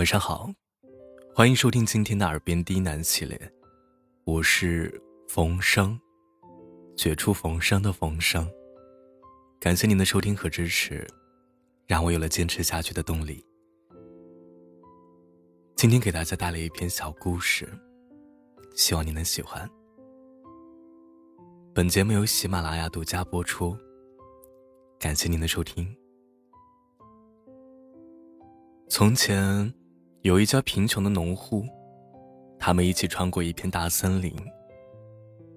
晚上好，欢迎收听今天的耳边低喃系列，我是冯生，绝处逢生的冯生。感谢您的收听和支持，让我有了坚持下去的动力。今天给大家带来一篇小故事，希望你能喜欢。本节目由喜马拉雅独家播出，感谢您的收听。从前，有一家贫穷的农户，他们一起穿过一片大森林。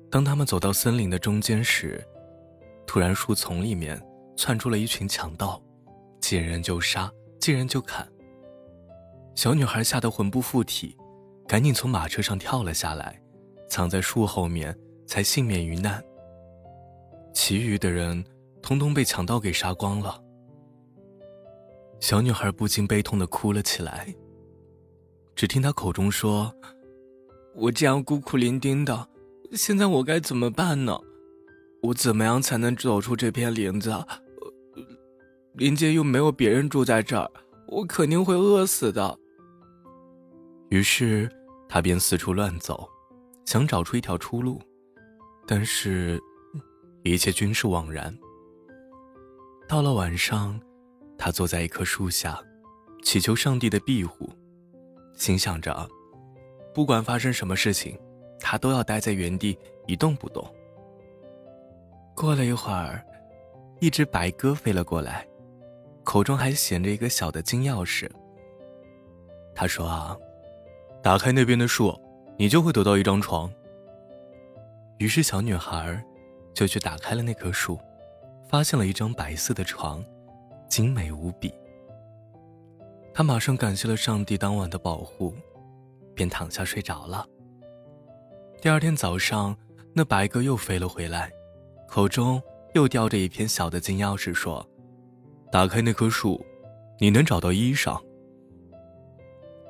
当他们走到森林的中间时，突然树丛里面窜出了一群强盗，见人就杀，见人就砍。小女孩吓得魂不附体，赶紧从马车上跳了下来，藏在树后面，才幸免于难。其余的人，通通被强盗给杀光了。小女孩不禁悲痛的哭了起来。只听他口中说：“我这样孤苦伶仃的，现在我该怎么办呢？我怎么样才能走出这片林子？林间又没有别人住在这儿，我肯定会饿死的。”于是，他便四处乱走，想找出一条出路，但是，一切均是枉然。到了晚上。他坐在一棵树下，祈求上帝的庇护，心想着，不管发生什么事情，他都要待在原地一动不动。过了一会儿，一只白鸽飞了过来，口中还衔着一个小的金钥匙。他说：“啊，打开那边的树，你就会得到一张床。”于是小女孩就去打开了那棵树，发现了一张白色的床。精美无比。他马上感谢了上帝当晚的保护，便躺下睡着了。第二天早上，那白鸽又飞了回来，口中又叼着一片小的金钥匙，说：“打开那棵树，你能找到衣裳。”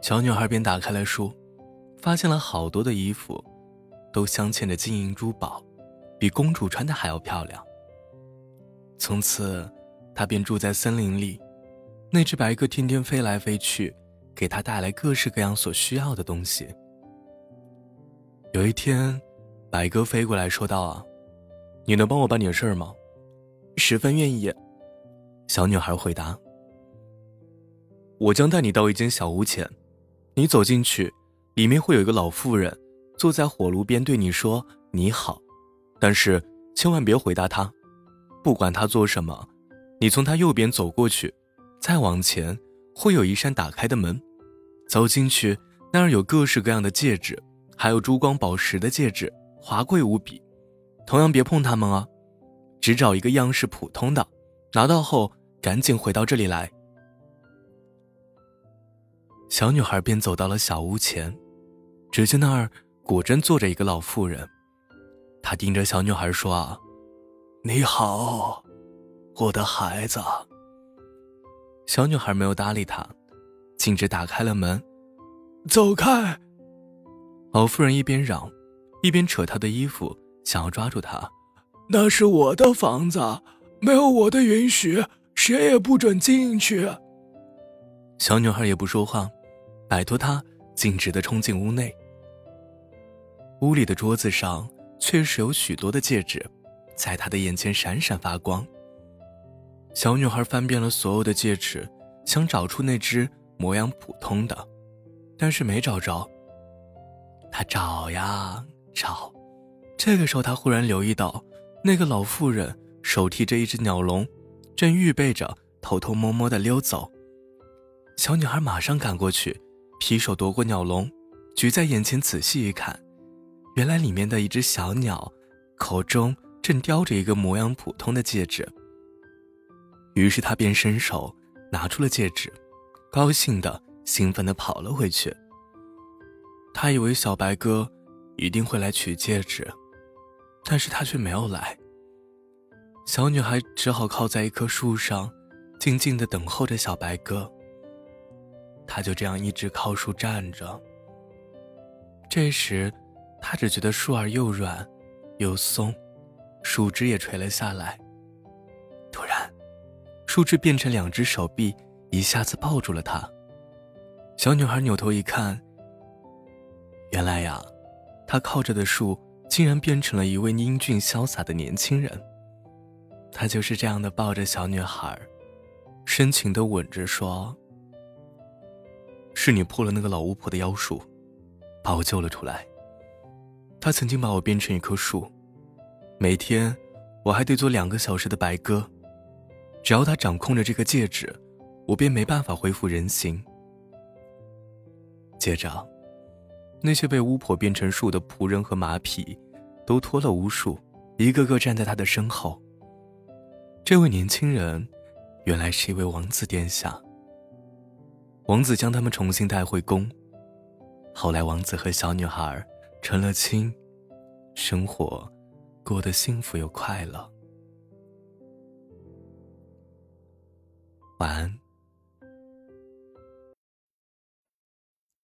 小女孩便打开了树，发现了好多的衣服，都镶嵌着金银珠宝，比公主穿的还要漂亮。从此。他便住在森林里，那只白鸽天天飞来飞去，给他带来各式各样所需要的东西。有一天，白鸽飞过来说道：“啊，你能帮我办点事儿吗？”“十分愿意。”小女孩回答。“我将带你到一间小屋前，你走进去，里面会有一个老妇人坐在火炉边对你说‘你好’，但是千万别回答她，不管她做什么。”你从他右边走过去，再往前会有一扇打开的门，走进去那儿有各式各样的戒指，还有珠光宝石的戒指，华贵无比。同样别碰它们啊，只找一个样式普通的，拿到后赶紧回到这里来。小女孩便走到了小屋前，只见那儿果真坐着一个老妇人，她盯着小女孩说：“啊，你好。”我的孩子，小女孩没有搭理他，径直打开了门，走开。老妇人一边嚷，一边扯她的衣服，想要抓住她。那是我的房子，没有我的允许，谁也不准进去。小女孩也不说话，摆脱他，径直的冲进屋内。屋里的桌子上确实有许多的戒指，在她的眼前闪闪发光。小女孩翻遍了所有的戒指，想找出那只模样普通的，但是没找着。她找呀找，这个时候她忽然留意到，那个老妇人手提着一只鸟笼，正预备着偷偷摸摸的溜走。小女孩马上赶过去，劈手夺过鸟笼，举在眼前仔细一看，原来里面的一只小鸟，口中正叼着一个模样普通的戒指。于是他便伸手拿出了戒指，高兴的、兴奋的跑了回去。他以为小白鸽一定会来取戒指，但是他却没有来。小女孩只好靠在一棵树上，静静的等候着小白鸽。她就这样一直靠树站着。这时，她只觉得树儿又软又松，树枝也垂了下来。树枝变成两只手臂，一下子抱住了他。小女孩扭头一看，原来呀，她靠着的树竟然变成了一位英俊潇洒的年轻人。他就是这样的抱着小女孩，深情的吻着说：“是你破了那个老巫婆的妖术，把我救了出来。她曾经把我变成一棵树，每天我还得做两个小时的白鸽。只要他掌控着这个戒指，我便没办法恢复人形。”接着，那些被巫婆变成树的仆人和马匹，都脱了巫术，一个个站在他的身后。这位年轻人，原来是一位王子殿下。王子将他们重新带回宫。后来，王子和小女孩成了亲，生活过得幸福又快乐。晚安。